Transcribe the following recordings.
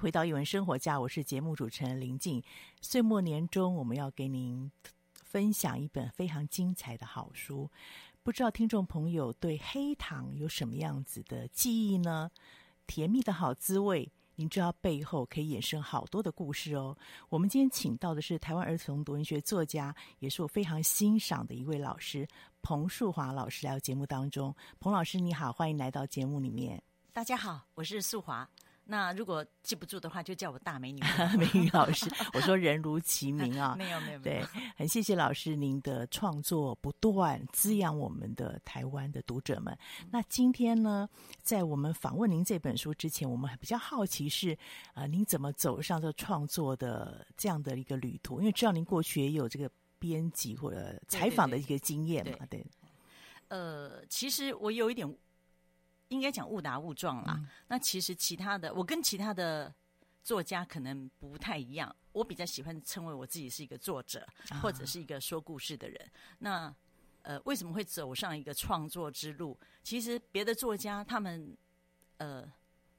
回到一文生活家，我是节目主持人林静。岁末年终，我们要给您分享一本非常精彩的好书。不知道听众朋友对黑糖有什么样子的记忆呢？甜蜜的好滋味，您知道背后可以衍生好多的故事哦。我们今天请到的是台湾儿童读文学作家，也是我非常欣赏的一位老师彭树华老师来到节目当中。彭老师你好，欢迎来到节目里面。大家好，我是树华。那如果记不住的话，就叫我大美女 美女老师。我说人如其名啊，没有没有。对，很谢谢老师您的创作不断滋养我们的台湾的读者们。那今天呢，在我们访问您这本书之前，我们还比较好奇是啊、呃，您怎么走上这创作的这样的一个旅途？因为知道您过去也有这个编辑或者采访的一个经验嘛，对，对，对，对。呃，其实我有一点。应该讲误打误撞啦。嗯、那其实其他的，我跟其他的作家可能不太一样。我比较喜欢称为我自己是一个作者，啊、或者是一个说故事的人。那呃，为什么会走上一个创作之路？其实别的作家他们呃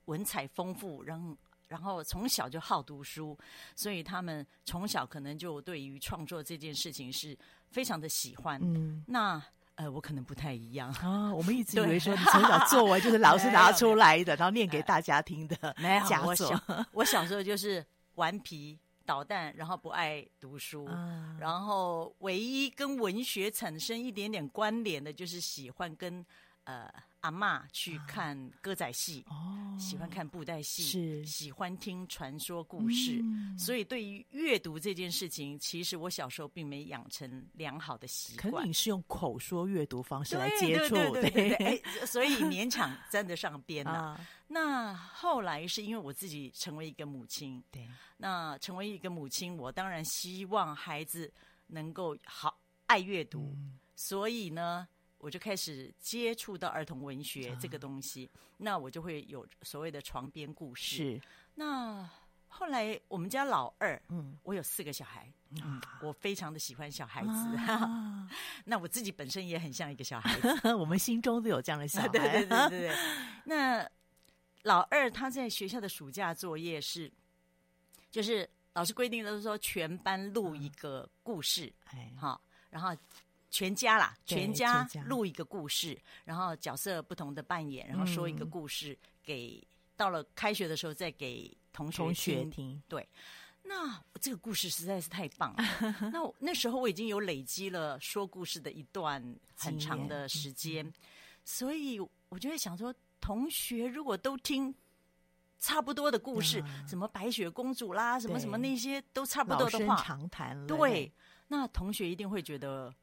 文采丰富，然后然后从小就好读书，所以他们从小可能就对于创作这件事情是非常的喜欢。嗯，那。呃，我可能不太一样啊。我们一直以为说 你从小作文就是老师拿出来的，然后念给大家听的。没有，我小 我小时候就是顽皮捣蛋，然后不爱读书，啊、然后唯一跟文学产生一点点关联的，就是喜欢跟呃阿嬷去看歌仔戏，哦，喜欢看布袋戏，是。喜欢听传说故事，嗯。所以对于阅读这件事情，其实我小时候并没养成良好的习惯。可能你是用口说阅读方式来接触，对对对对对。哎所以勉强沾得上边呐、啊，那后来是因为我自己成为一个母亲，对，那成为一个母亲，我当然希望孩子能够好爱阅读，嗯。所以呢，我就开始接触到儿童文学这个东西。啊、那我就会有所谓的床边故事。是。那后来我们家老二，嗯，我有四个小孩，嗯，我非常的喜欢小孩子。啊、那我自己本身也很像一个小孩子，我们心中都有这样的小孩。对对对对对。那老二他在学校的暑假作业是，就是老师规定的是说全班录一个故事，哎、嗯，好，然后。全家啦，全家家录一个故事，然后角色不同的扮演，然后说一个故事，嗯、给到了开学的时候再给同学听。同学听对，那这个故事实在是太棒了。那我那时候我已经有累积了说故事的一段很长的时间，嗯、所以我就在想说，同学如果都听差不多的故事，嗯、什么白雪公主啦，什么什么那些都差不多的话，长谈对，那同学一定会觉得。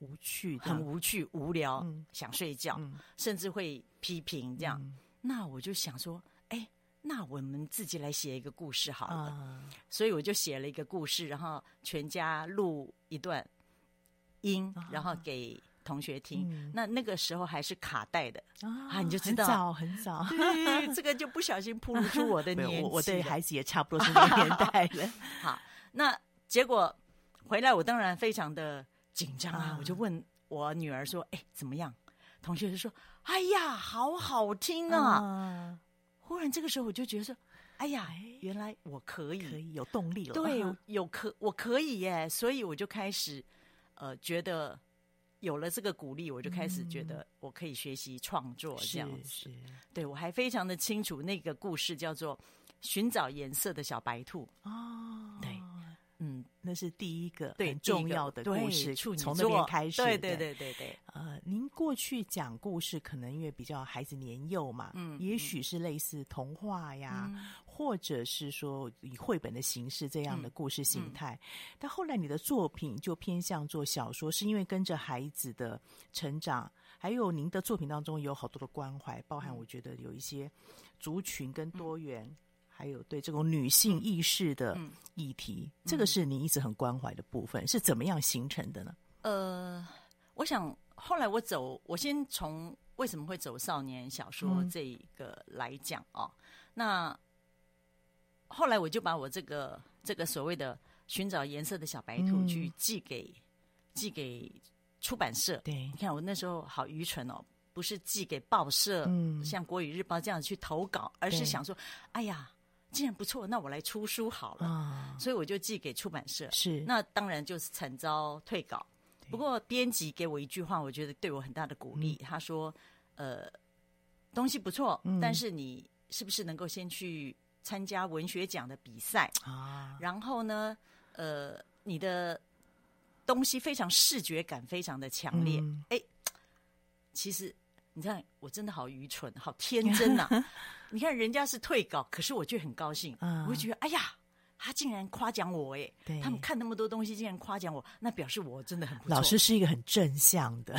无趣，很无趣、无聊，嗯、想睡觉，嗯、甚至会批评这样。嗯、那我就想说，哎，那我们自己来写一个故事好了。嗯、所以我就写了一个故事，然后全家录一段音，啊、然后给同学听。嗯、那那个时候还是卡带的啊，啊，你就知道很早很早。对，这个就不小心暴露出我的 年纪。我我对孩子也差不多是那个年代了。好，那结果回来，我当然非常的。紧张啊！我就问我女儿说：“哎，怎么样？”同学就说：“哎呀，好好听啊！”嗯、忽然这个时候我就觉得说：“哎呀，原来我可以，可以有动力了。”对，有 可我可以耶！所以我就开始呃，觉得有了这个鼓励，我就开始觉得我可以学习创作这样子。对，我还非常的清楚那个故事叫做《寻找颜色的小白兔》哦，对。嗯，那是第一个很重要的故事，从那边开始。对对对对对。呃，您过去讲故事，可能因为比较孩子年幼嘛，嗯，也许是类似童话呀，嗯、或者是说以绘本的形式这样的故事形态。嗯嗯、但后来你的作品就偏向做小说，是因为跟着孩子的成长，还有您的作品当中有好多的关怀，包含我觉得有一些族群跟多元。嗯还有对这种女性意识的议题，嗯、这个是你一直很关怀的部分，嗯、是怎么样形成的呢？呃，我想后来我走，我先从为什么会走少年小说这一个来讲哦。嗯、那后来我就把我这个这个所谓的寻找颜色的小白兔去寄给、嗯、寄给出版社。对，你看我那时候好愚蠢哦，不是寄给报社，嗯，像国语日报这样去投稿，而是想说，哎呀。既然不错，那我来出书好了。啊，所以我就寄给出版社。是，那当然就是惨遭退稿。不过编辑给我一句话，我觉得对我很大的鼓励。嗯、他说：“呃，东西不错，嗯、但是你是不是能够先去参加文学奖的比赛啊？然后呢，呃，你的东西非常视觉感，非常的强烈。哎、嗯，其实。”你看，我真的好愚蠢，好天真呐、啊！你看人家是退稿，可是我却很高兴，嗯、我会觉得，哎呀，他竟然夸奖我，哎对，他们看那么多东西，竟然夸奖我，那表示我真的很不错。老师是一个很正向的，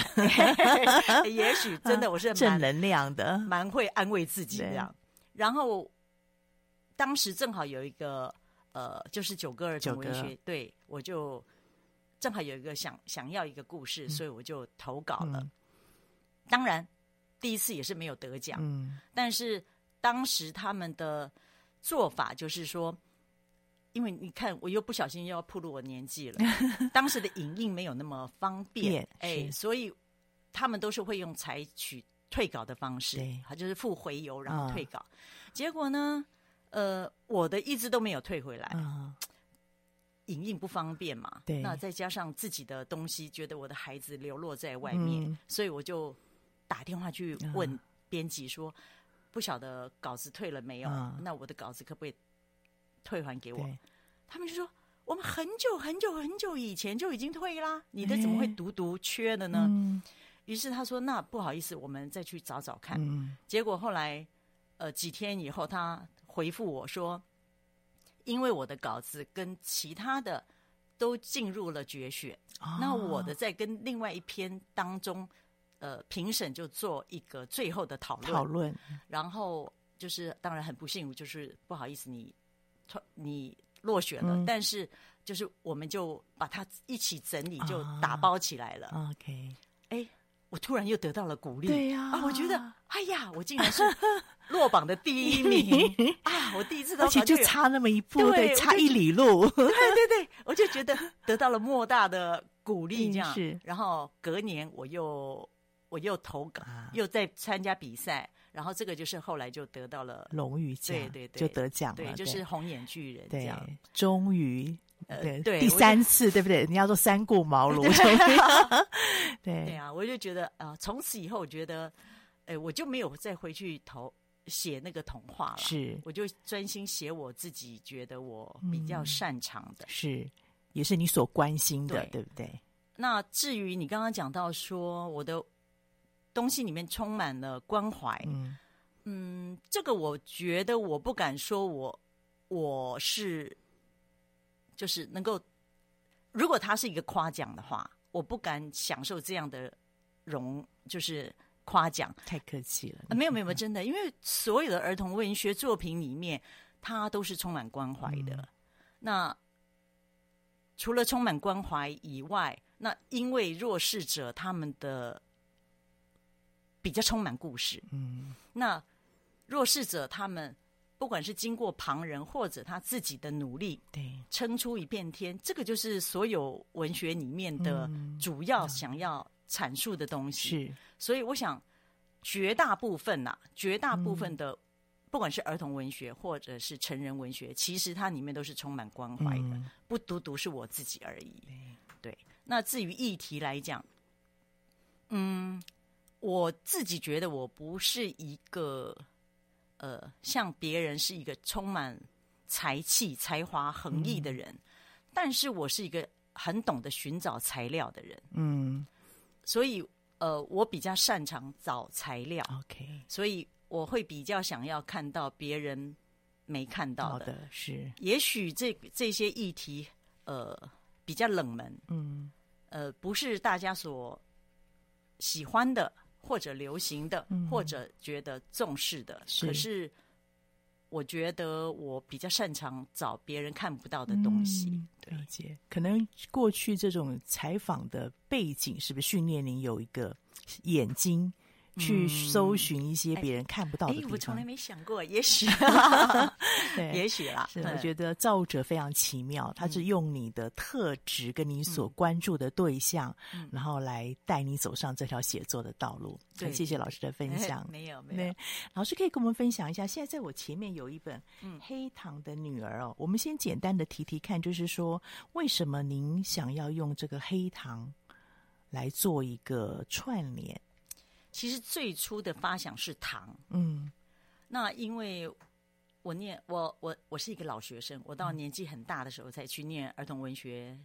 也许真的我是 正能量的，蛮会安慰自己这样。然后当时正好有一个呃，就是九歌儿童文学，对我就正好有一个想想要一个故事，嗯、所以我就投稿了。嗯、当然。第一次也是没有得奖，嗯，但是当时他们的做法就是说，因为你看，我又不小心又要暴露我年纪了。当时的影印没有那么方便，哎，所以他们都是会用采取退稿的方式，他就是付回邮然后退稿。结果呢，呃，我的一直都没有退回来，影印不方便嘛，对，那再加上自己的东西，觉得我的孩子流落在外面，所以我就。打电话去问编辑说：“不晓得稿子退了没有？那我的稿子可不可以退还给我？”他们就说：“我们很久很久很久以前就已经退啦，你的怎么会独独缺的呢？”于是他说：“那不好意思，我们再去找找看。嗯”结果后来，呃，几天以后，他回复我说：“因为我的稿子跟其他的都进入了决选，哦、那我的在跟另外一篇当中，呃，评审就做一个最后的讨论。讨论，然后就是当然很不幸，就是不好意思你，你你落选了，嗯、但是就是我们就把它一起整理，就打包起来了。啊、OK，哎，我突然又得到了鼓励。对呀、啊，我觉得，哎呀，我竟然是。落榜的第一名 啊！我第一次到，而且就差那么一步，对，对，差一里路。对对对，我就觉得得到了莫大的鼓励，这样。是，然后隔年我又我又投稿，啊、又在参加比赛，然后这个就是后来就得到了荣誉奖，对对对，就得奖了，对，就是红眼巨人这样。对，终于，呃，对，第三次，对不对？你要说三顾茅庐，对对啊，我就觉得啊，从此以后，我觉得，哎，我就没有再回去投。写那个童话了，是，我就专心写我自己觉得我比较擅长的，嗯、是，也是你所关心的，对，对不对？那至于你刚刚讲到说我的东西里面充满了关怀，嗯嗯，这个我觉得我不敢说我我是就是能够，如果他是一个夸奖的话，我不敢享受这样的荣，就是。夸奖太客气了，啊、没有没有真的，因为所有的儿童文学作品里面，它都是充满关怀的。嗯、那除了充满关怀以外，那因为弱势者他们的比较充满故事，嗯，那弱势者他们不管是经过旁人或者他自己的努力，对，撑出一片天，这个就是所有文学里面的主要想要阐述的东西。是。所以我想，绝大部分呐、啊，绝大部分的，不管是儿童文学或者是成人文学，其实它里面都是充满关怀的，不独独是我自己而已。对，那至于议题来讲，嗯，我自己觉得我不是一个，呃，像别人是一个充满才气、才华横溢的人，但是我是一个很懂得寻找材料的人。嗯，所以。呃，我比较擅长找材料，OK，所以我会比较想要看到别人没看到的，的是，也许这这些议题，呃，比较冷门，嗯，呃，不是大家所喜欢的，或者流行的，嗯、或者觉得重视的，是可是。我觉得我比较擅长找别人看不到的东西。嗯、了解，可能过去这种采访的背景，是不是训练您有一个眼睛？去搜寻一些别人看不到的地方。哎，我从来没想过，也许 对，也许啦。是，我觉得造物者非常奇妙，他是用你的特质跟你所关注的对象，然后来带你走上这条写作的道路。对，谢谢老师的分享。没有，没有。老师可以跟我们分享一下，现在在我前面有一本《黑糖的女儿》哦。我们先简单的提提看，就是说，为什么您想要用这个黑糖来做一个串联？其实最初的发想是糖，嗯，那因为我念我我我是一个老学生，我到年纪很大的时候才去念儿童文学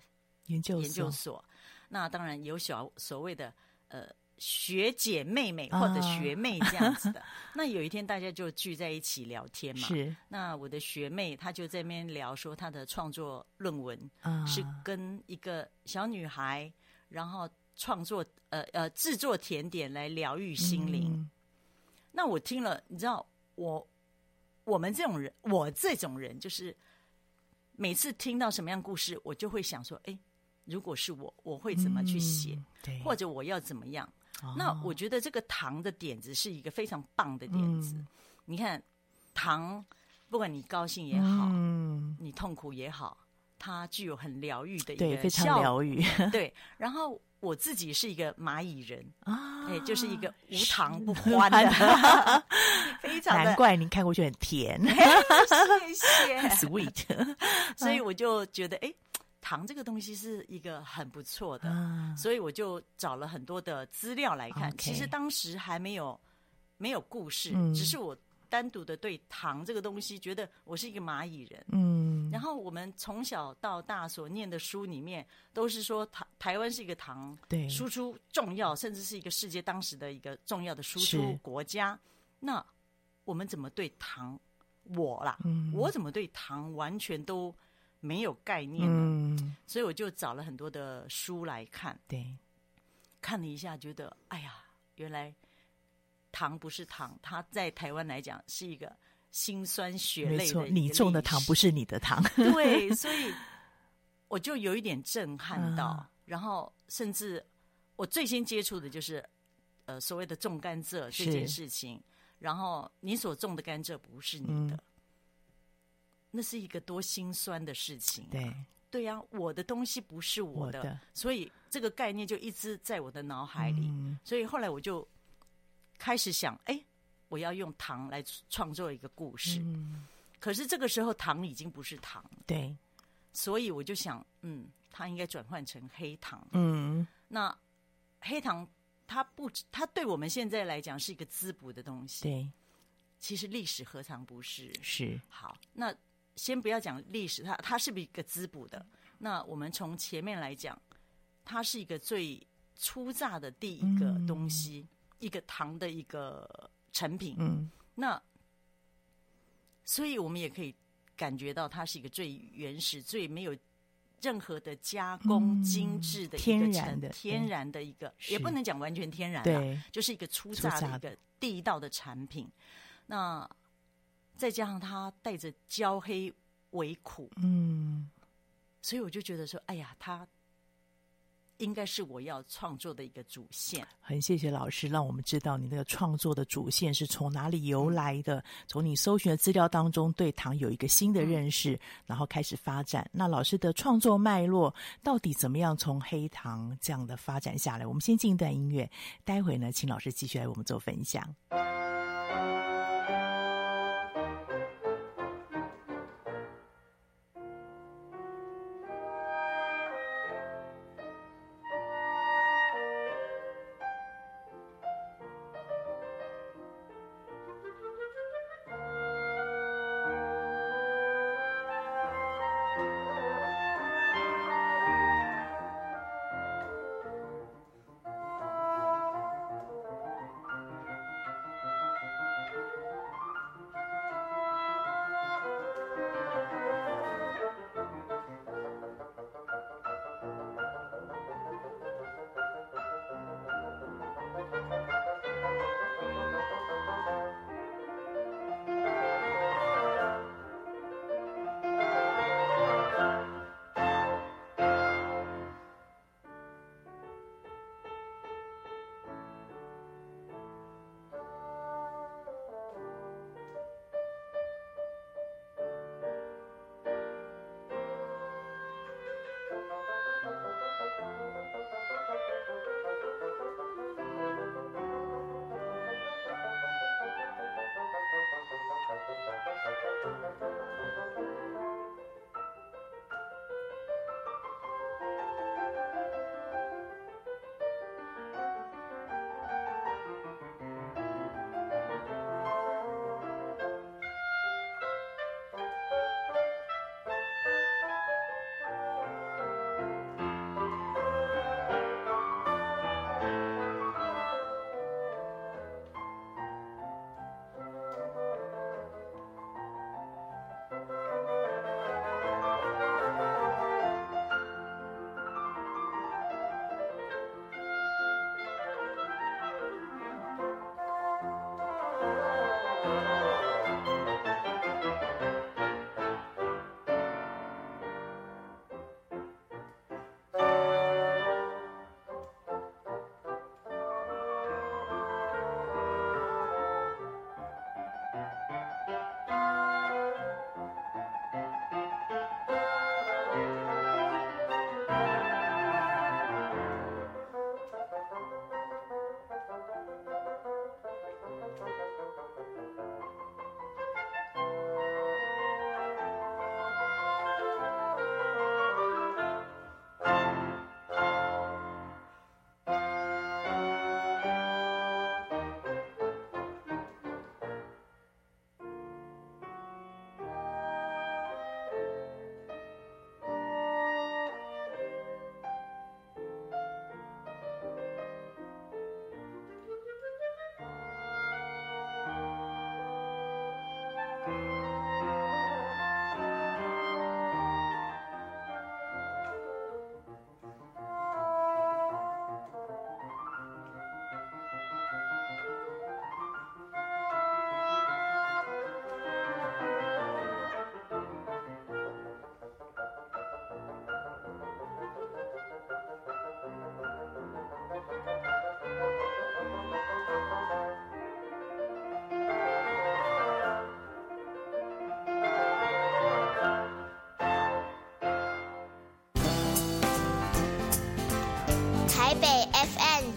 研究研究所。那当然有小所谓的呃学姐妹妹或者学妹这样子的。啊、那有一天大家就聚在一起聊天嘛，是。那我的学妹她就在那边聊说她的创作论文是跟一个小女孩，然后。创作呃呃制作甜点来疗愈心灵，嗯、那我听了，你知道我我们这种人，我这种人就是每次听到什么样故事，我就会想说，哎，如果是我，我会怎么去写，嗯、或者我要怎么样？哦、那我觉得这个糖的点子是一个非常棒的点子。嗯、你看，糖不管你高兴也好，嗯、你痛苦也好，它具有很疗愈的一个对，非常疗愈。对，然后。我自己是一个蚂蚁人啊，哎，就是一个无糖不欢的，非常的。难怪您看过去很甜，谢谢，sweet。所以我就觉得，哎，糖这个东西是一个很不错的，所以我就找了很多的资料来看。其实当时还没有没有故事，只是我单独的对糖这个东西觉得我是一个蚂蚁人，嗯，然后我们从小到大所念的书里面，都是说台台湾是一个糖对输出重要，甚至是一个世界当时的一个重要的输出国家。那我们怎么对糖？我啦，嗯，我怎么对糖完全都没有概念呢？嗯，所以我就找了很多的书来看，对，看了一下，觉得哎呀，原来糖不是糖，它在台湾来讲是一个。辛酸血泪的，没错，你种的糖不是你的糖，对，所以我就有一点震撼到，啊、然后甚至我最先接触的就是呃所谓的种甘蔗这件事情，然后你所种的甘蔗不是你的，嗯、那是一个多心酸的事情、啊，对，对呀、啊，我的东西不是我的，我的。所以这个概念就一直在我的脑海里，嗯、所以后来我就开始想，哎。我要用糖来创作一个故事，嗯，可是这个时候糖已经不是糖，对，所以我就想，嗯，它应该转换成黑糖，嗯，那黑糖它不，它对我们现在来讲是一个滋补的东西，对，其实历史何尝不是？是。好，那先不要讲历史，它它是不是一个滋补的？那我们从前面来讲，它是一个最初榨的第一个东西，嗯，一个糖的一个。成品，嗯，那所以我们也可以感觉到它是一个最原始、最没有任何的加工、精致的一个天然的、天然的一个，也不能讲完全天然，对，就是一个粗榨的一个地道的产品。那再加上它带着焦黑为苦，嗯，所以我就觉得说，哎呀，它。应该是我要创作的一个主线。很谢谢老师，让我们知道你那个创作的主线是从哪里由来的。从你搜寻的资料当中，对糖有一个新的认识，然后开始发展。那老师的创作脉络到底怎么样？从黑糖这样的发展下来，我们先进一段音乐，待会呢，请老师继续来为我们做分享。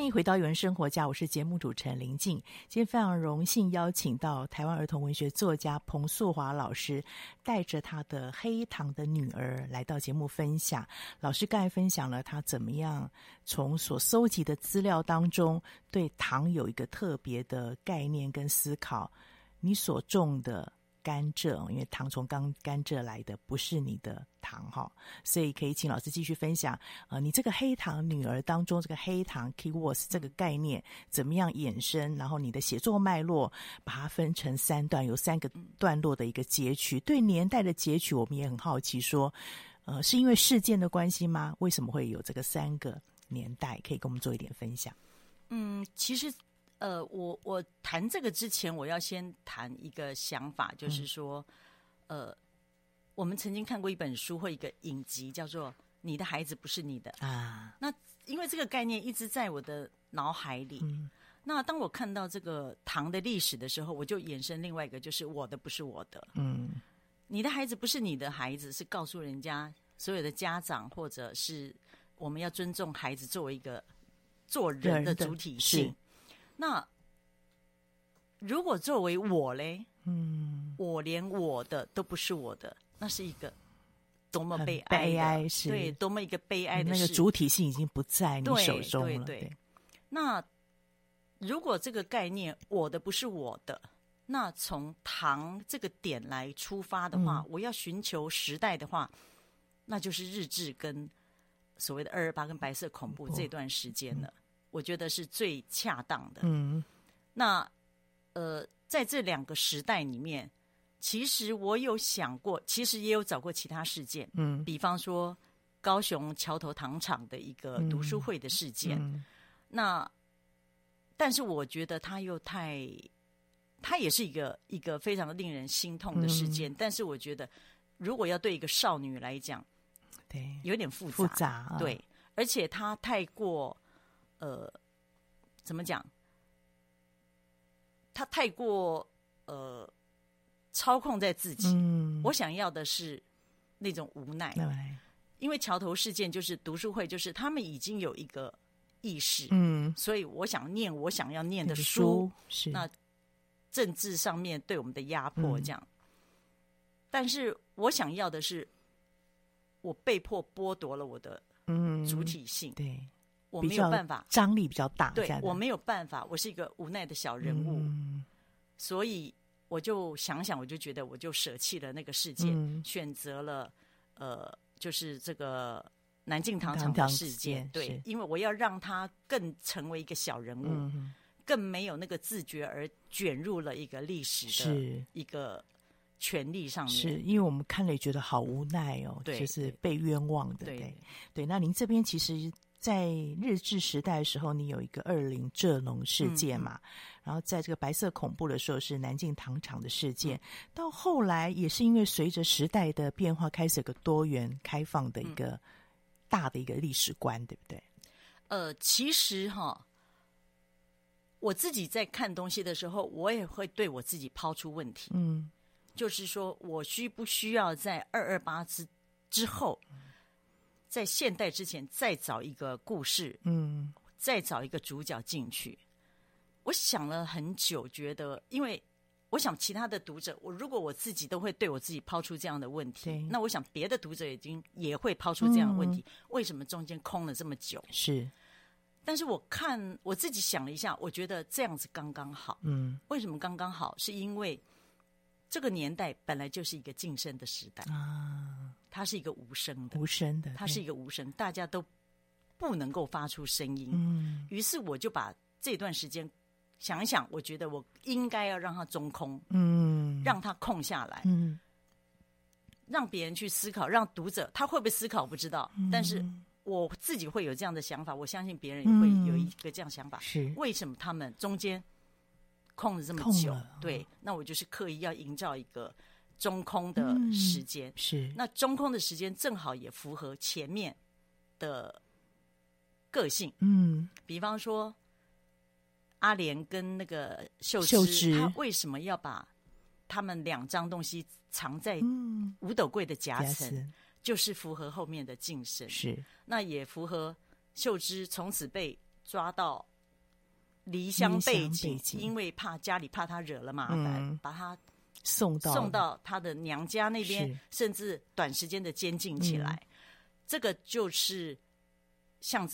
欢迎回到《有人生活家》，我是节目主持人林静。今天非常荣幸邀请到台湾儿童文学作家彭素华老师，带着他的黑糖的女儿来到节目分享。老师刚才分享了他怎么样从所搜集的资料当中，对糖有一个特别的概念跟思考。你所种的。甘蔗，因为糖从刚甘蔗来的，不是你的糖哈，所以可以请老师继续分享。呃，你这个黑糖女儿当中，这个黑糖 keywords 这个概念怎么样衍生？然后你的写作脉络，把它分成三段，有三个段落的一个截取。对年代的截取，我们也很好奇，说，呃，是因为事件的关系吗？为什么会有这个三个年代？可以跟我们做一点分享。嗯，其实。呃，我我谈这个之前，我要先谈一个想法，就是说，嗯、呃，我们曾经看过一本书或一个影集，叫做《你的孩子不是你的》啊。那因为这个概念一直在我的脑海里。嗯、那当我看到这个糖的历史的时候，我就衍生另外一个，就是我的不是我的。嗯，你的孩子不是你的孩子，是告诉人家所有的家长，或者是我们要尊重孩子作为一个做人的主体性。那如果作为我嘞，嗯，我连我的都不是我的，那是一个多么悲哀，悲哀是，对，多么一个悲哀的事。那个主体性已经不在你手中了。对，对，对。那如果这个概念我的不是我的，那从唐这个点来出发的话，嗯、我要寻求时代的话，那就是日治跟所谓的二二八跟白色恐怖这段时间了。嗯我觉得是最恰当的。嗯，那呃，在这两个时代里面，其实我有想过，其实也有找过其他事件。嗯，比方说高雄桥头糖厂的一个读书会的事件。嗯嗯、那，但是我觉得他又太，他也是一个一个非常令人心痛的事件。嗯、但是我觉得，如果要对一个少女来讲，对，有点复杂。复杂、啊，对，而且他太过。呃，怎么讲？他太过呃操控在自己。嗯，我想要的是那种无奈。因为桥头事件就是读书会，就是他们已经有一个意识。嗯，所以我想念我想要念的书。书是那政治上面对我们的压迫这样，嗯，但是我想要的是，我被迫剥夺了我的嗯主体性。嗯，对。我没有办法，张力比较大。对，我没有办法，我是一个无奈的小人物，嗯、所以我就想想，我就觉得，我就舍弃了那个世界，嗯、选择了呃，就是这个南靖糖厂的世界。对，因为我要让他更成为一个小人物，嗯、更没有那个自觉而卷入了一个历史的一个权力上面。是因为我们看了也觉得好无奈哦，对就是被冤枉的。对对，对，那您这边其实。在日治时代的时候，你有一个二零浙农事件嘛？嗯、然后在这个白色恐怖的时候是南靖糖厂的事件。嗯、到后来也是因为随着时代的变化，开始有个多元开放的一个大的一个历史观，对不对？呃，其实哈，我自己在看东西的时候，我也会对我自己抛出问题。嗯，就是说我需不需要在二二八之之后？在现代之前，再找一个故事，嗯，再找一个主角进去。我想了很久，觉得，因为我想其他的读者，我如果我自己都会对我自己抛出这样的问题，那我想别的读者已经也会抛出这样的问题：嗯、为什么中间空了这么久？是，但是我看我自己想了一下，我觉得这样子刚刚好。嗯，为什么刚刚好？是因为这个年代本来就是一个晋升的时代啊。它是一个无声的，无声的，它是一个无声，大家都不能够发出声音。嗯，于是我就把这段时间想一想，我觉得我应该要让它中空，嗯，让它空下来，嗯，让别人去思考，让读者他会不会思考不知道，嗯，但是我自己会有这样的想法，我相信别人也会有一个这样想法。是，为什么他们中间空了这么久，对，那我就是刻意要营造一个中空的时间，嗯、是。那中空的时间正好也符合前面的个性，嗯，比方说阿莲跟那个秀秀枝，他为什么要把他们两张东西藏在五斗柜的夹层？嗯就是符合后面的晋升，是。那也符合秀芝从此被抓到离乡背井，因为怕家里怕他惹了麻烦，嗯、把他送到送到他的娘家那边，甚至短时间的监禁起来。嗯、这个就是像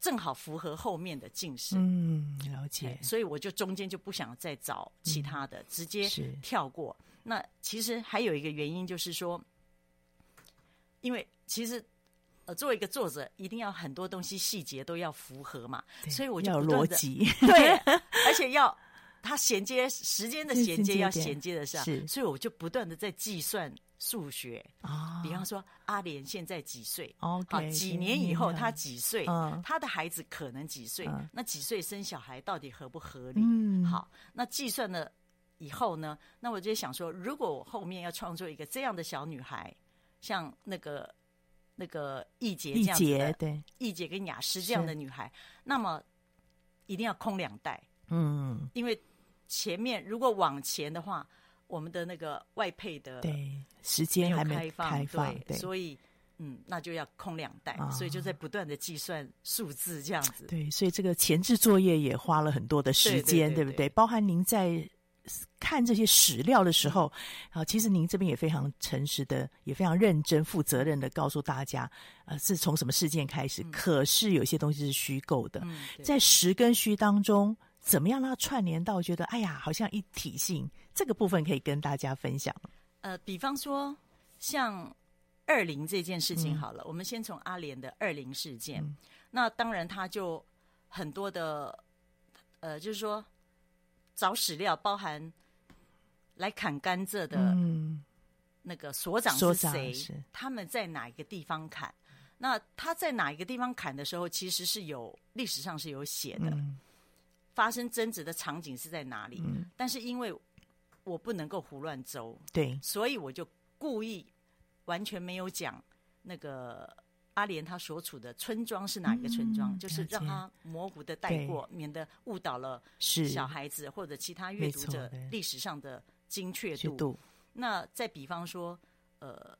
正好符合后面的近视，嗯，了解。所以我就中间就不想再找其他的，嗯、直接跳过。那其实还有一个原因就是说。因为其实，呃，作为一个作者，一定要很多东西细节都要符合嘛，所以我就不断的逻辑，对，而且要它衔接时间的衔接要衔接得上，所以我就不断的在计算数学啊。比方说，阿莲现在几岁？好，几年以后他几岁？他的孩子可能几岁？那几岁生小孩到底合不合理？嗯好，那计算了以后呢？那我就想说，如果我后面要创作一个这样的小女孩。像那个那个易杰这样子的，对，易杰跟雅诗这样的女孩，那么一定要空两代，嗯，因为前面如果往前的话，我们的那个外配的对时间还没开放，开放对，所以嗯，那就要空两代，哦，所以就在不断的计算数字这样子，对，所以这个前置作业也花了很多的时间，对，对，对，对，对不对？包含您在。看这些史料的时候，啊，其实您这边也非常诚实的，也非常认真、负责任的告诉大家，呃，是从什么事件开始。嗯、可是有些东西是虚构的，嗯、在实跟虚当中，怎么样让它串联到觉得，哎呀，好像一体性？这个部分可以跟大家分享。呃，比方说像二零这件事情好了，嗯、我们先从阿莲的二零事件，嗯、那当然他就很多的，呃，就是说。找史料，包含来砍甘蔗的那个所长是谁？嗯、他们在哪一个地方砍？那他在哪一个地方砍的时候，其实是有历史上是有写的。嗯、发生争执的场景是在哪里？嗯、但是因为我不能够胡乱诌，对，所以我就故意完全没有讲那个。阿莲他所处的村庄是哪一个村庄？嗯、就是让他模糊的带过，免得误导了小孩子或者其他阅读者历史上的精确度。那再比方说，呃，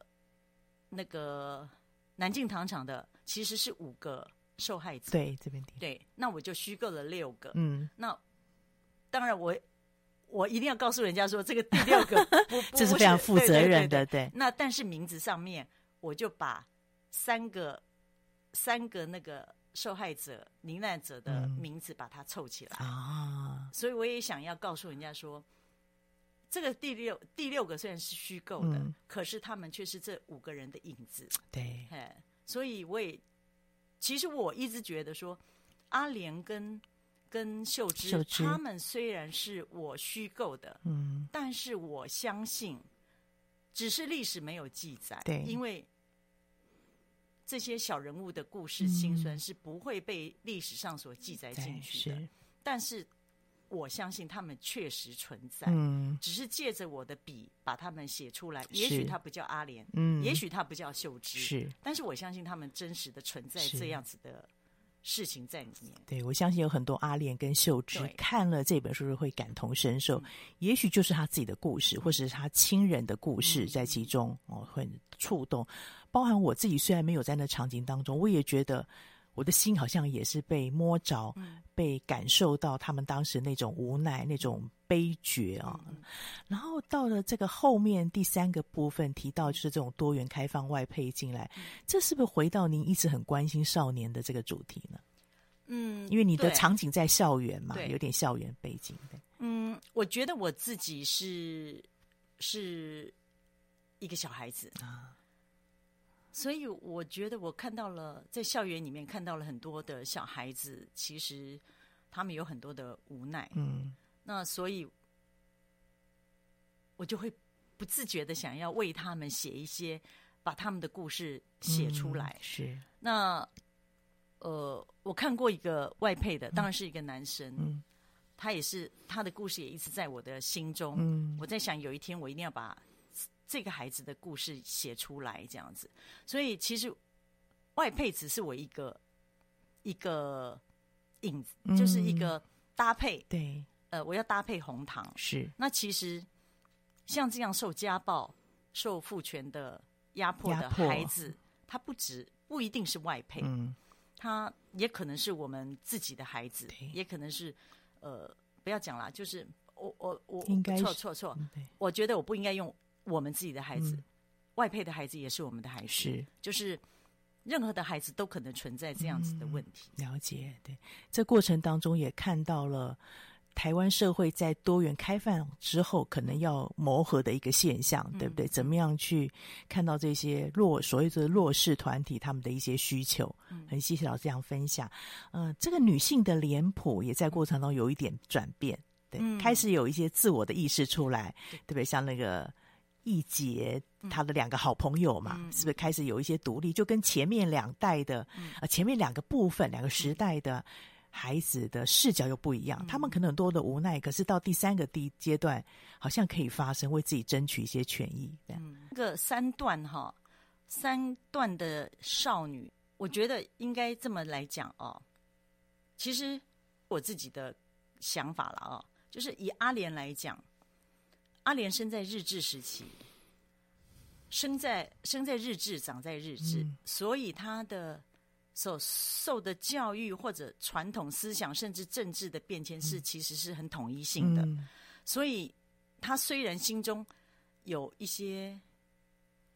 那个南靖糖厂的其实是五个受害者。对，这边对，那我就虚构了六个。嗯，那当然我我一定要告诉人家说，这个第六个 不，这是非常负责任的。对，那但是名字上面我就把。三个，三个那个受害者、罹难者的名字，把它凑起来啊！嗯、所以我也想要告诉人家说，这个第六第六个虽然是虚构的，嗯、可是他们却是这五个人的影子。对，所以我也其实我一直觉得说，阿莲跟跟秀芝，他们虽然是我虚构的，嗯，但是我相信，只是历史没有记载，对，因为。这些小人物的故事辛酸是不会被历史上所记载进去的，但是我相信他们确实存在，嗯，只是借着我的笔把他们写出来。也许他不叫阿莲，嗯，也许他不叫秀芝，是，但是我相信他们真实的存在这样子的事情在里面。对，我相信有很多阿莲跟秀芝看了这本书会感同身受，也许就是他自己的故事，或者是他亲人的故事在其中哦，很触动。包含我自己，虽然没有在那场景当中，我也觉得我的心好像也是被摸着，嗯、被感受到他们当时那种无奈、那种悲绝啊。嗯、然后到了这个后面第三个部分提到，就是这种多元开放外配进来，嗯、这是不是回到您一直很关心少年的这个主题呢？嗯，因为你的场景在校园嘛，有点校园背景。嗯，我觉得我自己是是一个小孩子啊。所以我觉得我看到了，在校园里面看到了很多的小孩子，其实他们有很多的无奈。嗯，那所以，我就会不自觉的想要为他们写一些，把他们的故事写出来。嗯、是。那，呃，我看过一个外配的，当然是一个男生。嗯。他也是他的故事也一直在我的心中。嗯，我在想有一天我一定要把这个孩子的故事写出来，这样子。所以其实外配只是我一个一个影子，嗯就是一个搭配。对，呃，我要搭配红糖。是。那其实像这样受家暴、受父权的压迫的孩子，他不止不一定是外配。嗯。他也可能是我们自己的孩子，也可能是，呃，不要讲了，就是我我我应该错错错，我觉得我不应该用我们自己的孩子，嗯、外配的孩子也是我们的孩子，是就是任何的孩子都可能存在这样子的问题。嗯、了解，对，这过程当中也看到了。台湾社会在多元开放之后，可能要磨合的一个现象，对不对？怎么样去看到这些弱所谓的弱势团体他们的一些需求？很谢谢老师这样分享。嗯、呃，这个女性的脸谱也在过程中有一点转变，对，开始有一些自我的意识出来，对不对？像那个易杰他的两个好朋友嘛，是不是开始有一些独立？就跟前面两代的，呃，前面两个部分、两个时代的。孩子的视角又不一样，他们可能很多的无奈，可是到第三个第阶段，好像可以发声，为自己争取一些权益。嗯，这个三段哈，三段的少女，我觉得应该这么来讲哦。其实我自己的想法了哦，就是以阿莲来讲，阿莲生在日治时期，生在生在日治，长在日治，嗯、所以他的。所受的教育或者传统思想，甚至政治的变迁，是其实是很统一性的。嗯、所以，他虽然心中有一些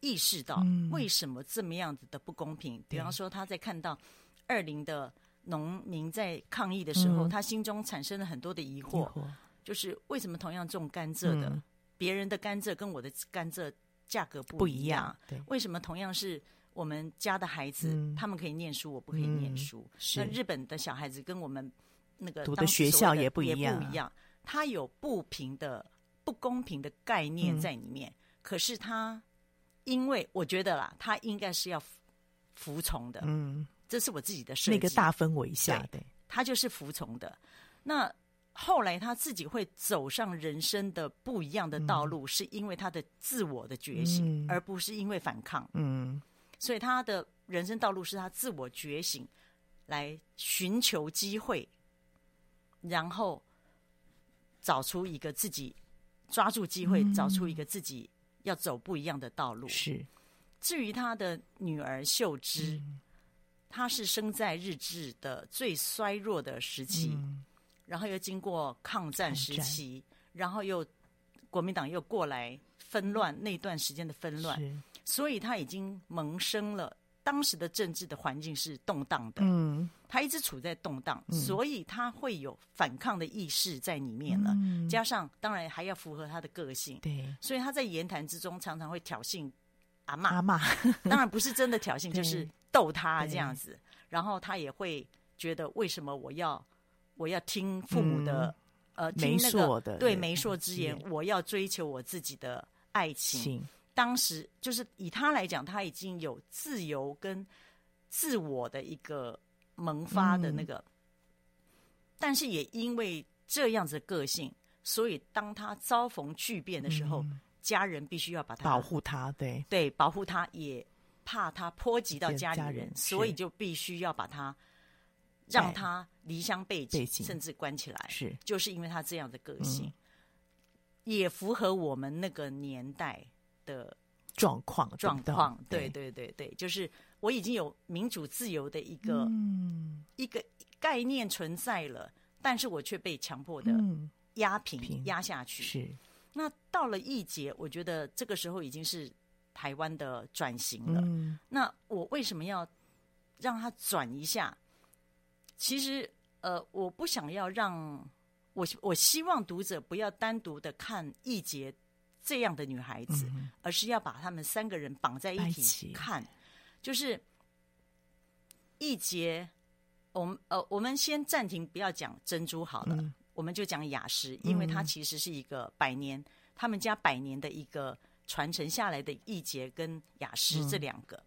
意识到为什么这么样子的不公平，嗯、比方说他在看到二零的农民在抗议的时候，嗯、他心中产生了很多的疑惑，疑惑。就是为什么同样种甘蔗的，嗯、别人的甘蔗跟我的甘蔗价格不一样？不一样，为什么同样是？我们家的孩子，嗯、他们可以念书，我不可以念书。嗯、那日本的小孩子跟我们那个读的学校也不一样，不一样。他有不平的、不公平的概念在里面。嗯、可是他，因为我觉得啦，他应该是要服从的。嗯，这是我自己的设计。那个大氛围下，对，对他就是服从的。那后来他自己会走上人生的不一样的道路，嗯、是因为他的自我的觉醒，嗯、而不是因为反抗。嗯。所以他的人生道路是他自我觉醒，来寻求机会，然后找出一个自己抓住机会，找出一个自己要走不一样的道路。是。至于他的女儿秀芝，她是生在日治的最衰弱的时期，然后又经过抗战时期，然后又国民党又过来纷乱，那段时间的纷乱。所以他已经萌生了当时的政治的环境是动荡的，嗯，他一直处在动荡，嗯、所以他会有反抗的意识在里面了。嗯、加上当然还要符合他的个性，对，所以他在言谈之中常常会挑衅阿妈，阿妈 当然不是真的挑衅，就是逗他这样子。然后他也会觉得为什么我要我要听父母的、嗯、呃听那个的对媒妁之言，我要追求我自己的爱情。当时就是以他来讲，他已经有自由跟自我的一个萌发的那个，嗯、但是也因为这样子的个性，所以当他遭逢巨变的时候，嗯、家人必须要把他保护他，对。对，保护他，也怕他波及到家里人，人所以就必须要把他让他离乡背井，甚至关起来，是就是因为他这样的个性，嗯、也符合我们那个年代。的状况状况，对对对对，就是我已经有民主自由的一个、嗯、一个概念存在了，但是我却被强迫的压平、嗯、压下去。是，那到了一节，我觉得这个时候已经是台湾的转型了。嗯、那我为什么要让他转一下？其实，呃，我不想要让我我希望读者不要单独的看易杰。这样的女孩子，嗯、而是要把他们三个人绑在一起看。就是易杰，我们呃，我们先暂停，不要讲珍珠好了，嗯、我们就讲雅诗，因为它其实是一个百年，嗯、他们家百年的一个传承下来的易节跟雅诗这两个。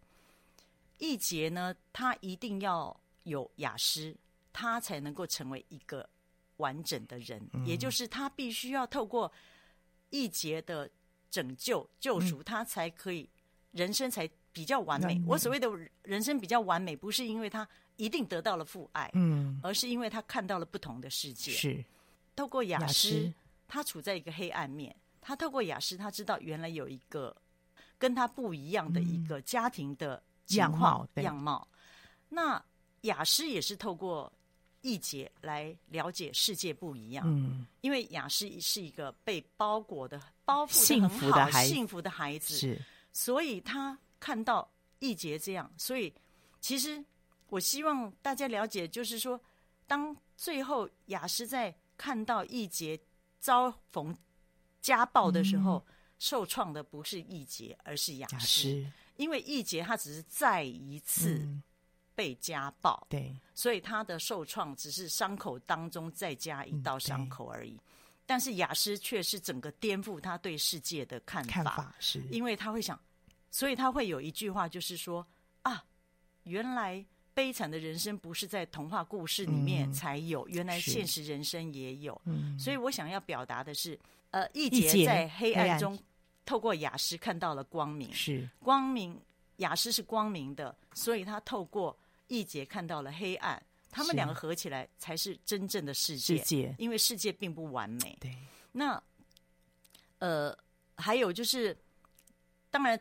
易洁、嗯、呢，他一定要有雅诗，她才能够成为一个完整的人，嗯、也就是他必须要透过一劫的拯救救赎，他才可以人生才比较完美。我所谓的人生比较完美，不是因为他一定得到了父爱，嗯，而是因为他看到了不同的世界。是透过雅思，他处在一个黑暗面，他透过雅思，他知道原来有一个跟他不一样的一个家庭的样貌样貌。那雅思也是透过。义劫来了解世界不一样，嗯，因为亚斯是一个被包裹的、包覆的很好、幸福的孩子，幸福的孩子，是，所以他看到义劫这样，所以其实我希望大家了解，就是说，当最后亚斯在看到义劫遭逢家暴的时候，嗯、受创的不是义劫，而是亚斯，因为义劫他只是再一次。嗯被家暴，对，所以他的受创只是伤口当中再加一道伤口而已。嗯、但是雅思却是整个颠覆他对世界的看法，看法是。因为他会想，所以他会有一句话，就是说啊，原来悲惨的人生不是在童话故事里面才有，嗯、原来现实人生也有。嗯、所以我想要表达的是，呃，一杰在黑暗中透过雅思看到了光明，是。光明，雅思是光明的，所以他透过。义杰看到了黑暗，他们两个合起来才是真正的世界。世界，因为世界并不完美。对，那呃，还有就是，当然，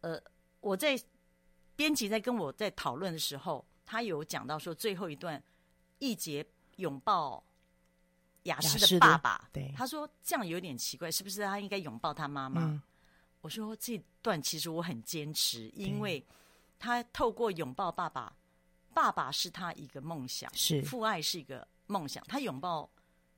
呃，我在编辑在跟我在讨论的时候，他有讲到说最后一段，一杰拥抱雅诗的爸爸。对，他说这样有点奇怪，是不是他应该拥抱他妈妈？嗯，我说这段其实我很坚持，因为。他透过拥抱爸爸，爸爸是他一个梦想，是父爱是一个梦想。他拥抱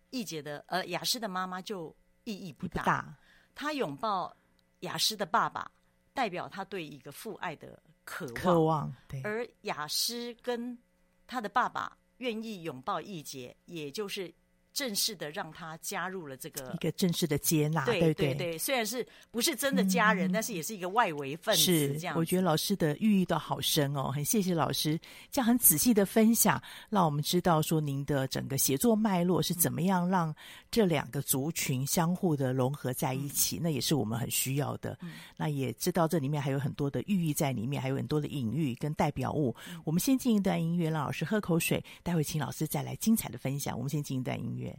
易杰的呃雅诗的妈妈就意义不大。不大，他拥抱雅诗的爸爸，代表他对一个父爱的渴望。渴望，对。而雅诗跟他的爸爸愿意拥抱易杰，也就是。正式的让他加入了这个一个正式的接纳，对对对，对，虽然是不是真的家人，嗯、但是也是一个外围分子。是这样，我觉得老师的寓意都好深哦，很谢谢老师这样很仔细的分享，让我们知道说您的整个写作脉络是怎么样让这两个族群相互的融合在一起，嗯、那也是我们很需要的。嗯、那也知道这里面还有很多的寓意在里面，还有很多的隐喻跟代表物。嗯、我们先进一段音乐，让老师喝口水，待会请老师再来精彩的分享。我们先进一段音乐。北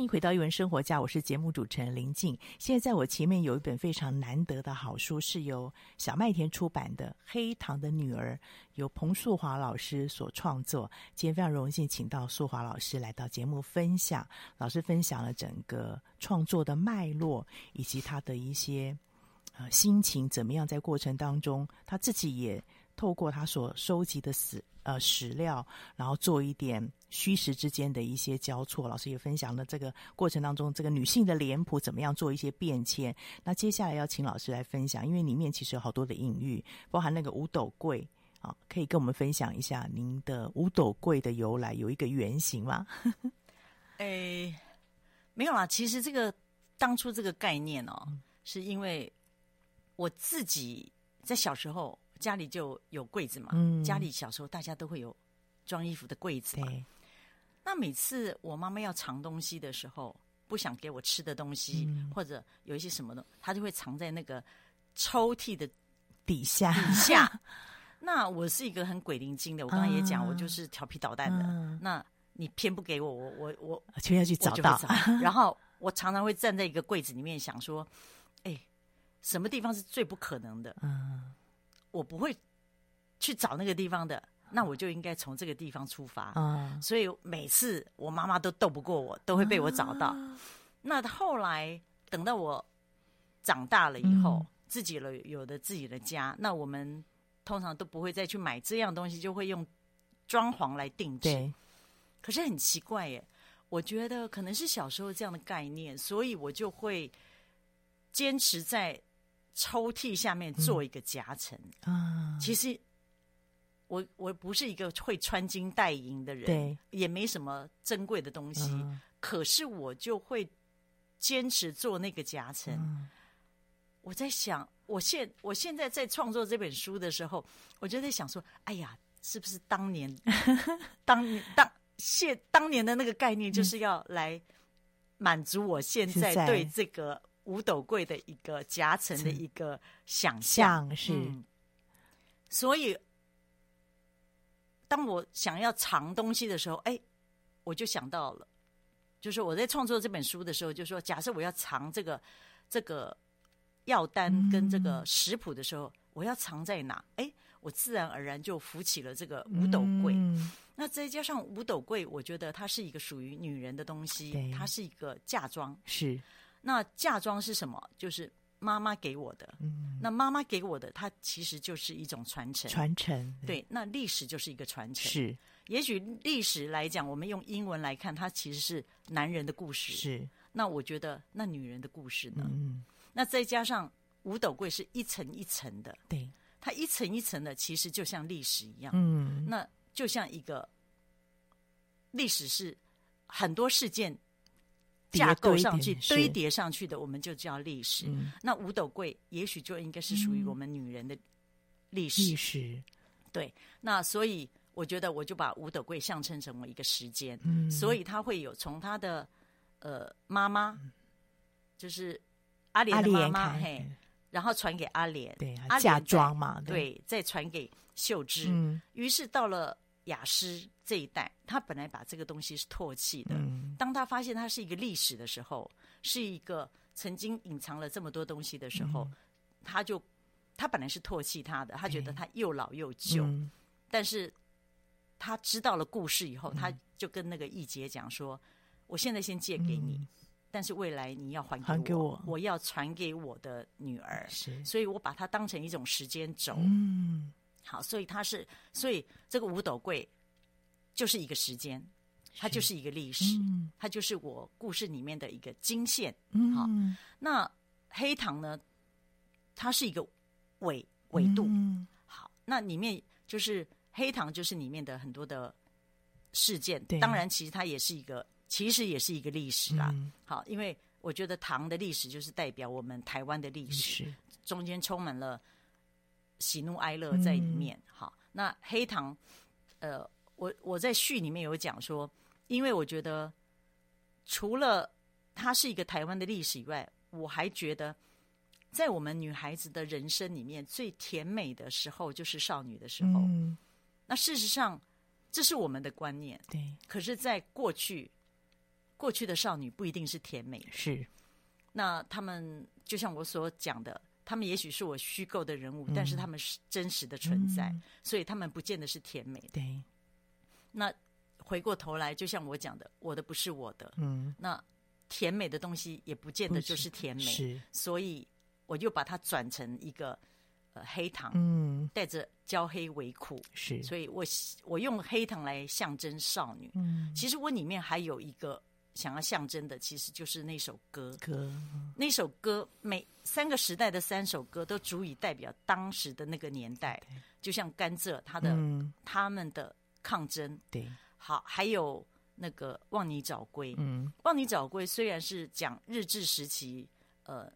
欢迎回到《一文生活家》，我是节目主持人林静。现在在我前面有一本非常难得的好书，是由小麦田出版的《黑糖的女儿》，由彭素华老师所创作。今天非常荣幸请到素华老师来到节目分享，老师分享了整个创作的脉络，以及他的一些呃心情怎么样，在过程当中他自己也透过他所收集的史呃史料，然后做一点。虚实之间的一些交错，老师也分享了这个过程当中，这个女性的脸谱怎么样做一些变迁。那接下来要请老师来分享，因为里面其实有好多的隐喻，包含那个五斗柜啊，可以跟我们分享一下您的五斗柜的由来，有一个原型吗？诶，没有啦，其实这个当初这个概念哦，嗯、是因为我自己在小时候家里就有柜子嘛，嗯、家里小时候大家都会有装衣服的柜子嘛。那每次我妈妈要藏东西的时候，不想给我吃的东西，嗯、或者有一些什么的，她就会藏在那个抽屉的底下。底下。那我是一个很鬼灵精的，我刚刚也讲，我就是调皮捣蛋的。嗯、那你偏不给我，我我我就要去找到。找 然后我常常会站在一个柜子里面想说，哎，什么地方是最不可能的？嗯，我不会去找那个地方的。那我就应该从这个地方出发，嗯，所以每次我妈妈都斗不过我，都会被我找到。啊、那后来等到我长大了以后，嗯、自己了有的自己的家，那我们通常都不会再去买这样东西，就会用装潢来定制。对可是很奇怪耶，我觉得可能是小时候这样的概念，所以我就会坚持在抽屉下面做一个夹层。啊、嗯，其实。我我不是一个会穿金戴银的人，对，也没什么珍贵的东西，嗯、可是我就会坚持做那个夹层。嗯、我在想，我现我现在在创作这本书的时候，我就在想说，哎呀，是不是当年 当当现当年的那个概念，就是要来满足我现在对这个五斗柜的一个夹层的一个想象，是，嗯、所以。当我想要藏东西的时候，哎，我就想到了，就是我在创作这本书的时候，就说，假设我要藏这个这个药单跟这个食谱的时候，嗯、我要藏在哪？哎，我自然而然就浮起了这个五斗柜。嗯、那再加上五斗柜，我觉得它是一个属于女人的东西，它是一个嫁妆。是，那嫁妆是什么？就是。妈妈给我的，嗯，那妈妈给我的，它其实就是一种传承，传承，对，那历史就是一个传承，是。也许历史来讲，我们用英文来看，它其实是男人的故事，是。那我觉得，那女人的故事呢？嗯，那再加上五斗柜是一层一层的，对，它一层一层的，其实就像历史一样，嗯，那就像一个历史是很多事件。架构上去堆叠上去的，我们就叫历史。嗯、那五斗柜也许就应该是属于我们女人的历史。历史，对。那所以我觉得，我就把五斗柜象征成为一个时间。嗯、所以他会有从他的呃妈妈，就是阿莲的妈妈，嘿，然后传给阿莲，对，阿莲嫁妆嘛，对，对，再传给秀芝。嗯、于是到了。雅诗这一代，他本来把这个东西是唾弃的。嗯、当他发现它是一个历史的时候，是一个曾经隐藏了这么多东西的时候，嗯、他就他本来是唾弃他的，他觉得他又老又旧。嗯、但是他知道了故事以后，嗯、他就跟那个易杰讲说：“我现在先借给你，嗯、但是未来你要还给我，给我，我要传给我的女儿。是所以我把它当成一种时间轴。嗯”好，所以它是，所以这个五斗柜就是一个时间，它就是一个历史，嗯、它就是我故事里面的一个经线。嗯、好，那黑糖呢？它是一个纬纬度。嗯、好，那里面就是黑糖，就是里面的很多的事件。对当然，其实它也是一个，其实也是一个历史啦。嗯、好，因为我觉得糖的历史就是代表我们台湾的历史，是中间充满了喜怒哀乐在里面。嗯、好，那黑糖，呃，我我在序里面有讲说，因为我觉得除了它是一个台湾的历史以外，我还觉得在我们女孩子的人生里面，最甜美的时候就是少女的时候。嗯、那事实上，这是我们的观念。对，可是，在过去。过去的少女不一定是甜美的，是。那他们就像我所讲的，他们也许是我虚构的人物，嗯、但是他们是真实的存在，嗯、所以他们不见得是甜美的。对。那回过头来，就像我讲的，我的不是我的，嗯。那甜美的东西也不见得就是甜美，是。所以我就把它转成一个呃黑糖，嗯，带着焦黑为苦，是。所以我我用黑糖来象征少女。嗯，其实我里面还有一个。想要象征的，其实就是那首歌。歌，那首歌，每三个时代的三首歌都足以代表当时的那个年代。就像甘蔗，他的、嗯、他们的抗争。对，好，还有那个望你早归。嗯，望你早归虽然是讲日治时期，呃，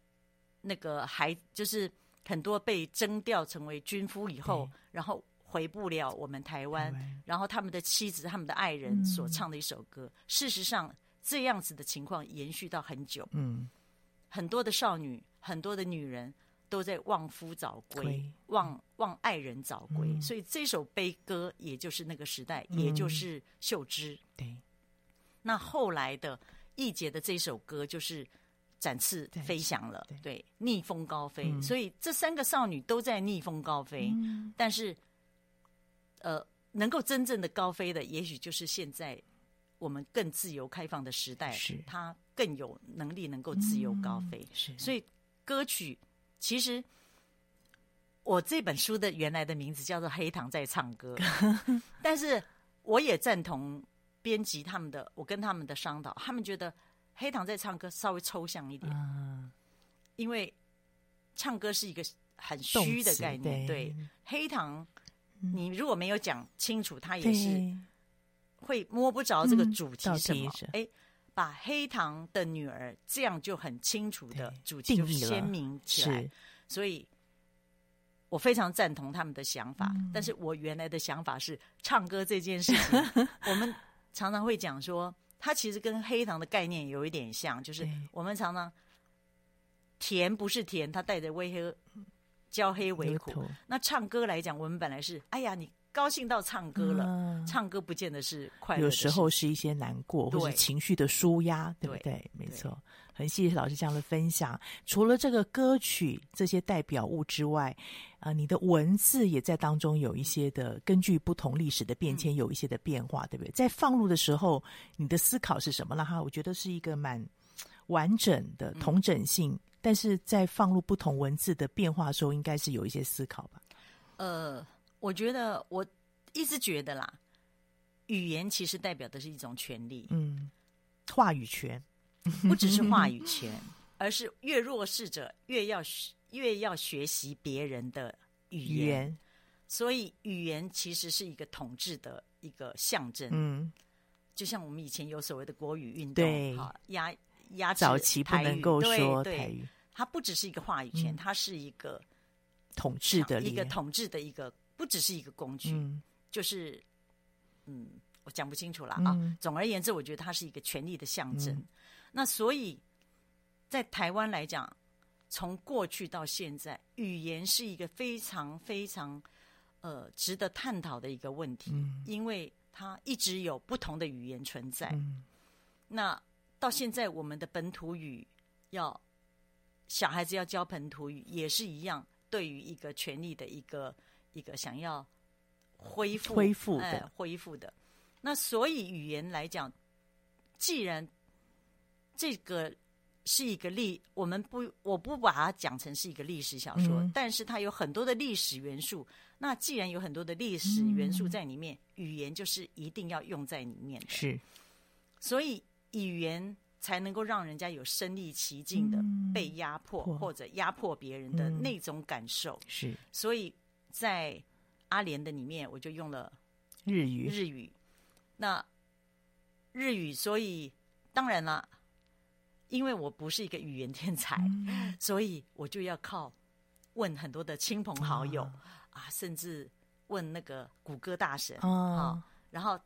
那个还就是很多被征调成为军夫以后，然后回不了我们台湾，台湾然后他们的妻子、他们的爱人所唱的一首歌。嗯、事实上。这样子的情况延续到很久，嗯，很多的少女，很多的女人都在望夫早归，望望爱人早归，嗯、所以这首悲歌也就是那个时代，嗯、也就是秀芝。对，那后来的易杰的这首歌就是展翅飞翔了，对，对，逆风高飞。嗯、所以这三个少女都在逆风高飞，嗯、但是，呃，能够真正的高飞的，也许就是现在。我们更自由开放的时代，是他更有能力能够自由高飞。嗯、是，所以歌曲其实我这本书的原来的名字叫做《黑糖在唱歌》，但是我也赞同编辑他们的，我跟他们的商讨，他们觉得《黑糖在唱歌》稍微抽象一点，嗯、因为唱歌是一个很虚的概念。对，对，黑糖，嗯、你如果没有讲清楚，它也是。会摸不着这个主题什么？哎、嗯，把黑糖的女儿这样就很清楚的主题就鲜明起来。所以，我非常赞同他们的想法。嗯、但是我原来的想法是，唱歌这件事情，我们常常会讲说，它其实跟黑糖的概念有一点像，就是我们常常甜不是甜，它带着微黑、焦黑为苦。那唱歌来讲，我们本来是，哎呀，你。高兴到唱歌了，嗯、唱歌不见得是快乐，有时候是一些难过或者情绪的舒压，对，不对？对没错，很谢谢老师这样的分享。除了这个歌曲这些代表物之外，啊、呃，你的文字也在当中有一些的，根据不同历史的变迁有一些的变化，嗯、对不对？在放入的时候，你的思考是什么了？哈，我觉得是一个蛮完整的同整性，嗯、但是在放入不同文字的变化的时候，应该是有一些思考吧？呃。我觉得我一直觉得啦，语言其实代表的是一种权利，嗯，话语权。不只是话语 权，而是越弱势者越要越要学习别人的语言，语言，所以语言其实是一个统治的一个象征，嗯，就像我们以前有所谓的国语运动，压压早期不能够说台语，台语，它不只是一个话语权，嗯、它是一个统治的一个统治的一个。不只是一个工具，嗯、就是，嗯，我讲不清楚了啊。嗯、总而言之，我觉得它是一个权力的象征。嗯、那所以，在台湾来讲，从过去到现在，语言是一个非常非常呃值得探讨的一个问题，嗯、因为它一直有不同的语言存在。嗯、那到现在，我们的本土语要小孩子要教本土语，也是一样，对于一个权力的一个。一个想要恢复、恢复的、哎、恢复的，那所以语言来讲，既然这个是一个历，我们不，我不把它讲成是一个历史小说，嗯、但是它有很多的历史元素。那既然有很多的历史元素在里面，嗯、语言就是一定要用在里面的。是，所以语言才能够让人家有身历其境的被压迫、嗯、或者压迫别人的那种感受。嗯、是，所以。在阿莲的里面，我就用了日语。日语，那日语，所以当然了，因为我不是一个语言天才，嗯、所以我就要靠问很多的亲朋好友、哦、啊，甚至问那个谷歌大神啊、哦。然后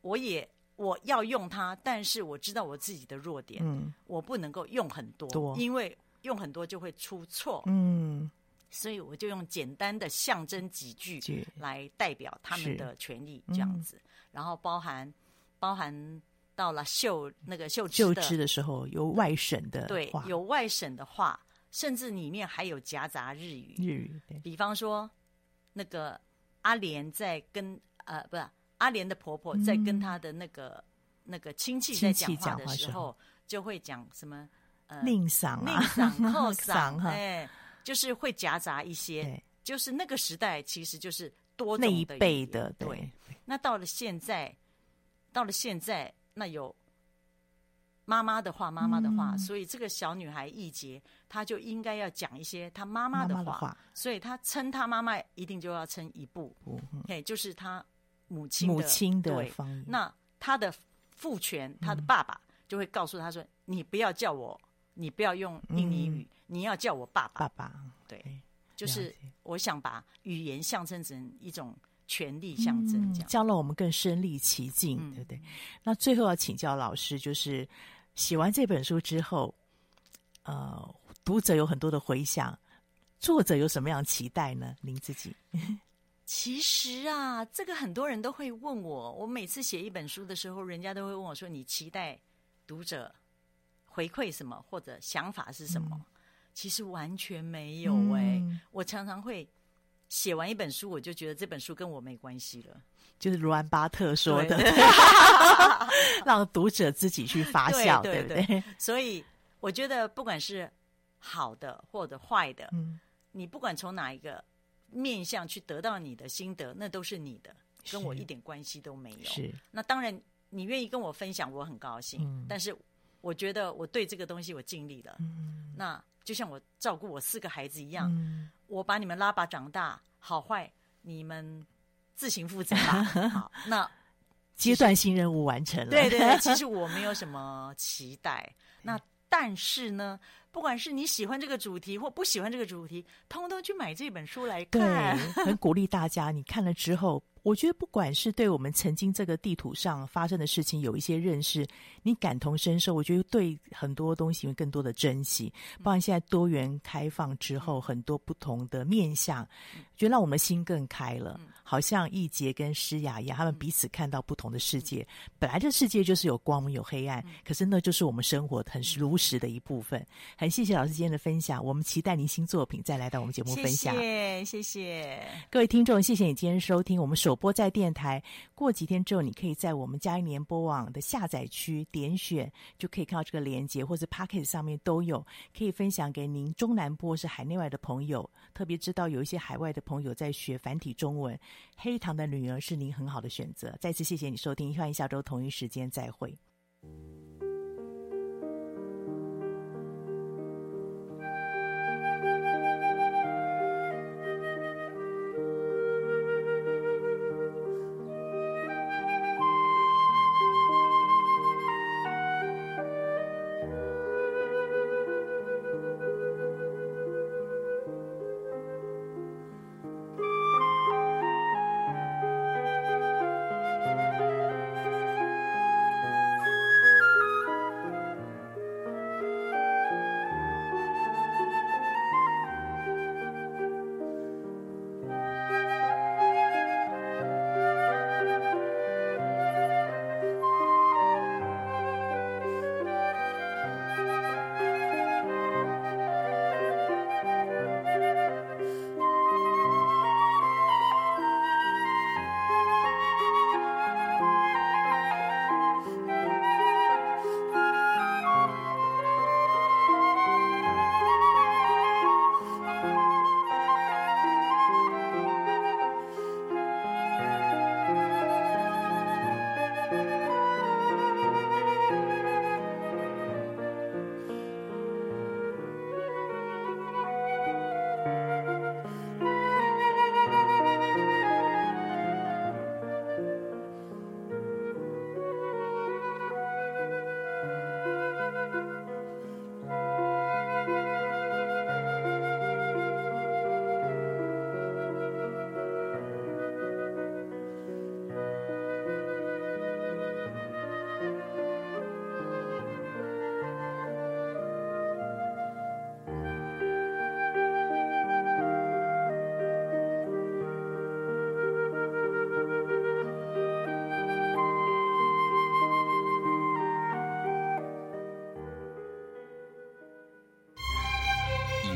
我也我要用它，但是我知道我自己的弱点，嗯，我不能够用很多，多。因为用很多就会出错，嗯，所以我就用简单的象征几句句来代表他们的权益，这样子。然后包含包含。到了秀那个秀秀枝的时候，有外省的对，有外省的话，甚至里面还有夹杂日语。日语，比方说，那个阿莲在跟呃，不是阿莲的婆婆在跟她的那个、嗯、那个亲戚在讲话的时候，就会讲什么呃，宁桑、宁桑、后桑，哎，就是会夹杂一些，就是那个时代其实就是多那一辈的对，对。那到了现在，到了现在。那有妈妈的话，妈妈的话，嗯、所以这个小女孩易洁，她就应该要讲一些她妈妈的话，妈妈的话，所以她称她妈妈一定就要称一部，嗯，嘿，就是她母亲母亲的方言。那她的父权，她的爸爸就会告诉她说：“嗯、你不要叫我，你不要用印尼语，嗯、你要叫我爸爸。”爸爸，对，就是我想把语言象征成一种。权力象征，这样、嗯、教了我们更身临其境，嗯、对不对？那最后要请教老师，就是写完这本书之后，呃，读者有很多的回响，作者有什么样的期待呢？您自己？其实啊，这个很多人都会问我，我每次写一本书的时候，人家都会问我说：“你期待读者回馈什么，或者想法是什么？”嗯、其实完全没有哎、欸，嗯、我常常会。写完一本书，我就觉得这本书跟我没关系了。就是罗安巴特说的，让读者自己去发酵，对不对？所以我觉得，不管是好的或者坏的，嗯，你不管从哪一个面向去得到你的心得，那都是你的，跟我一点关系都没有。是。那当然，你愿意跟我分享，我很高兴。嗯，但是我觉得我对这个东西我尽力了。嗯，那。就像我照顾我四个孩子一样，嗯、我把你们拉拔长大，好坏你们自行负责吧。好，那 阶段性任务完成了。对对对，其实 我没有什么期待。那但是呢，不管是你喜欢这个主题或不喜欢这个主题，通通去买这本书来看。对，很鼓励大家，你看了之后。我觉得，不管是对我们曾经这个地图上发生的事情有一些认识，你感同身受，我觉得对很多东西有更多的珍惜。包括现在多元开放之后，很多不同的面向，觉得让我们心更开了。好像易杰跟诗雅一样，他们彼此看到不同的世界。本来这世界就是有光有黑暗，可是那就是我们生活很如实的一部分。很谢谢老师今天的分享，我们期待您新作品再来到我们节目分享。谢谢，谢谢各位听众，谢谢你今天收听我们首播在电台。过几天之后，你可以在我们嘉音联播网的下载区点选，就可以看到这个连接，或者 Podcast 上面都有，可以分享给您中南部是海内外的朋友。特别知道有一些海外的朋友在学繁体中文。黑糖的女儿是您很好的选择。再次谢谢你收听，欢迎下周同一时间再会。